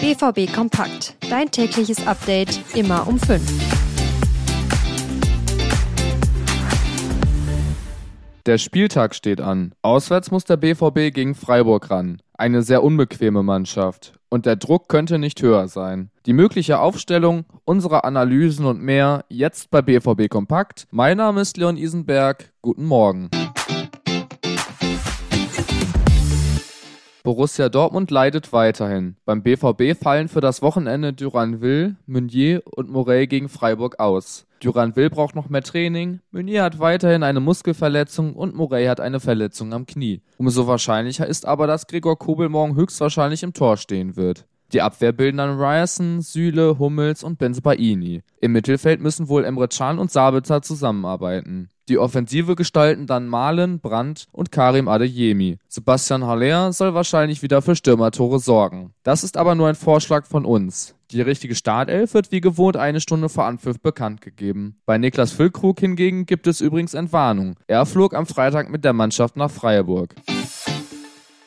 BVB Kompakt. Dein tägliches Update immer um 5. Der Spieltag steht an. Auswärts muss der BVB gegen Freiburg ran. Eine sehr unbequeme Mannschaft. Und der Druck könnte nicht höher sein. Die mögliche Aufstellung, unsere Analysen und mehr jetzt bei BVB Kompakt. Mein Name ist Leon Isenberg. Guten Morgen. Borussia Dortmund leidet weiterhin. Beim BVB fallen für das Wochenende Duranville, Meunier und Morey gegen Freiburg aus. Duranville braucht noch mehr Training, Meunier hat weiterhin eine Muskelverletzung und Morey hat eine Verletzung am Knie. Umso wahrscheinlicher ist aber, dass Gregor Kobel morgen höchstwahrscheinlich im Tor stehen wird. Die Abwehr bilden dann Ryerson, Süle, Hummels und Benzbaini. Im Mittelfeld müssen wohl Emre Can und Sabitzer zusammenarbeiten. Die Offensive gestalten dann Malen, Brandt und Karim Adeyemi. Sebastian Haller soll wahrscheinlich wieder für Stürmertore sorgen. Das ist aber nur ein Vorschlag von uns. Die richtige Startelf wird wie gewohnt eine Stunde vor Anpfiff bekannt gegeben. Bei Niklas Füllkrug hingegen gibt es übrigens Entwarnung. Er flog am Freitag mit der Mannschaft nach Freiburg.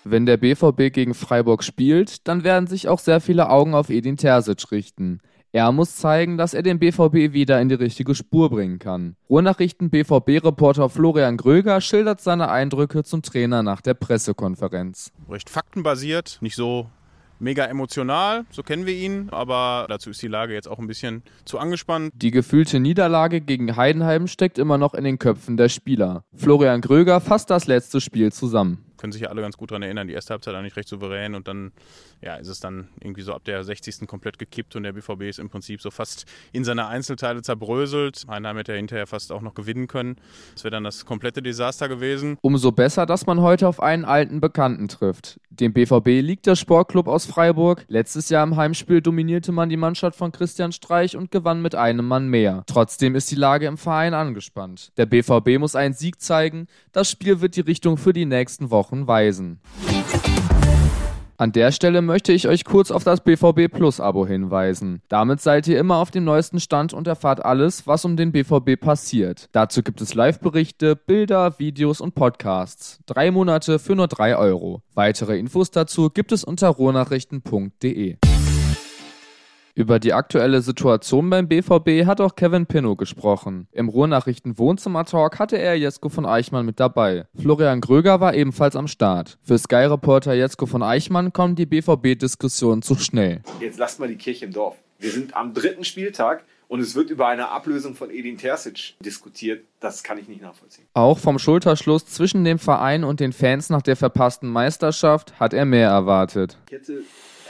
Wenn der BVB gegen Freiburg spielt, dann werden sich auch sehr viele Augen auf Edin Terzic richten. Er muss zeigen, dass er den BVB wieder in die richtige Spur bringen kann. Ruhrnachrichten BVB-Reporter Florian Gröger schildert seine Eindrücke zum Trainer nach der Pressekonferenz. Recht faktenbasiert, nicht so mega emotional, so kennen wir ihn, aber dazu ist die Lage jetzt auch ein bisschen zu angespannt. Die gefühlte Niederlage gegen Heidenheim steckt immer noch in den Köpfen der Spieler. Florian Gröger fasst das letzte Spiel zusammen können sich ja alle ganz gut daran erinnern. Die erste Halbzeit eigentlich recht souverän und dann ja, ist es dann irgendwie so ab der 60. komplett gekippt und der BVB ist im Prinzip so fast in seine Einzelteile zerbröselt. Heinheim hätte ja hinterher fast auch noch gewinnen können. Das wäre dann das komplette Desaster gewesen. Umso besser, dass man heute auf einen alten Bekannten trifft. Dem BVB liegt der Sportclub aus Freiburg. Letztes Jahr im Heimspiel dominierte man die Mannschaft von Christian Streich und gewann mit einem Mann mehr. Trotzdem ist die Lage im Verein angespannt. Der BVB muss einen Sieg zeigen. Das Spiel wird die Richtung für die nächsten Wochen Wochen weisen. An der Stelle möchte ich euch kurz auf das BVB Plus Abo hinweisen. Damit seid ihr immer auf dem neuesten Stand und erfahrt alles, was um den BVB passiert. Dazu gibt es Live-Berichte, Bilder, Videos und Podcasts. Drei Monate für nur drei Euro. Weitere Infos dazu gibt es unter rohnachrichten.de. Über die aktuelle Situation beim BVB hat auch Kevin Pinnow gesprochen. Im Ruhrnachrichten Wohnzimmer-Talk hatte er Jesko von Eichmann mit dabei. Florian Gröger war ebenfalls am Start. Für Sky-Reporter Jesko von Eichmann kommen die BVB-Diskussionen zu schnell. Jetzt lasst mal die Kirche im Dorf. Wir sind am dritten Spieltag und es wird über eine Ablösung von Edin Terzic diskutiert. Das kann ich nicht nachvollziehen. Auch vom Schulterschluss zwischen dem Verein und den Fans nach der verpassten Meisterschaft hat er mehr erwartet. Ich hätte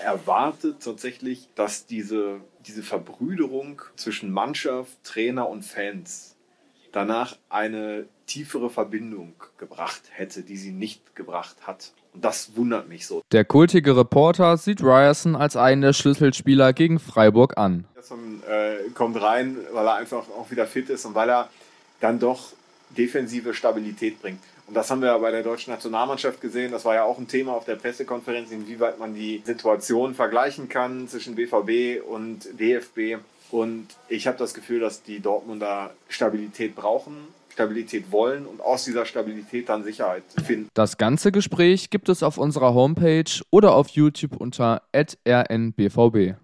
erwartet tatsächlich, dass diese, diese Verbrüderung zwischen Mannschaft, Trainer und Fans danach eine tiefere Verbindung gebracht hätte, die sie nicht gebracht hat. Und das wundert mich so. Der kultige Reporter sieht Ryerson als einen der Schlüsselspieler gegen Freiburg an. Ryerson äh, kommt rein, weil er einfach auch wieder fit ist und weil er dann doch defensive Stabilität bringt. Und das haben wir bei der deutschen Nationalmannschaft gesehen. Das war ja auch ein Thema auf der Pressekonferenz, inwieweit man die Situation vergleichen kann zwischen BVB und DFB. Und ich habe das Gefühl, dass die Dortmunder Stabilität brauchen, Stabilität wollen und aus dieser Stabilität dann Sicherheit finden. Das ganze Gespräch gibt es auf unserer Homepage oder auf YouTube unter rnbvb.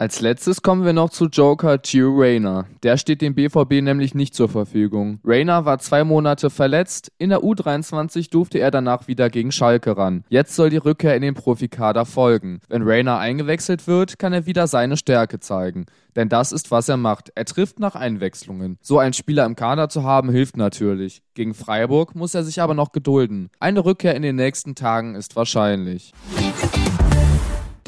Als letztes kommen wir noch zu Joker Gio Rayner. Der steht dem BVB nämlich nicht zur Verfügung. Rayner war zwei Monate verletzt. In der U23 durfte er danach wieder gegen Schalke ran. Jetzt soll die Rückkehr in den Profikader folgen. Wenn Rayner eingewechselt wird, kann er wieder seine Stärke zeigen. Denn das ist, was er macht. Er trifft nach Einwechslungen. So einen Spieler im Kader zu haben, hilft natürlich. Gegen Freiburg muss er sich aber noch gedulden. Eine Rückkehr in den nächsten Tagen ist wahrscheinlich.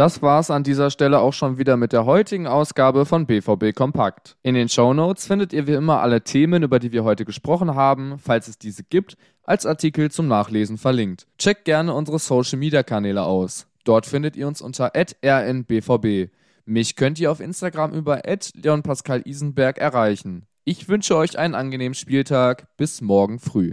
Das war's an dieser Stelle auch schon wieder mit der heutigen Ausgabe von BVB Kompakt. In den Show Notes findet ihr wie immer alle Themen, über die wir heute gesprochen haben, falls es diese gibt, als Artikel zum Nachlesen verlinkt. Checkt gerne unsere Social Media Kanäle aus. Dort findet ihr uns unter rnbvb. Mich könnt ihr auf Instagram über leonpascalisenberg erreichen. Ich wünsche euch einen angenehmen Spieltag. Bis morgen früh.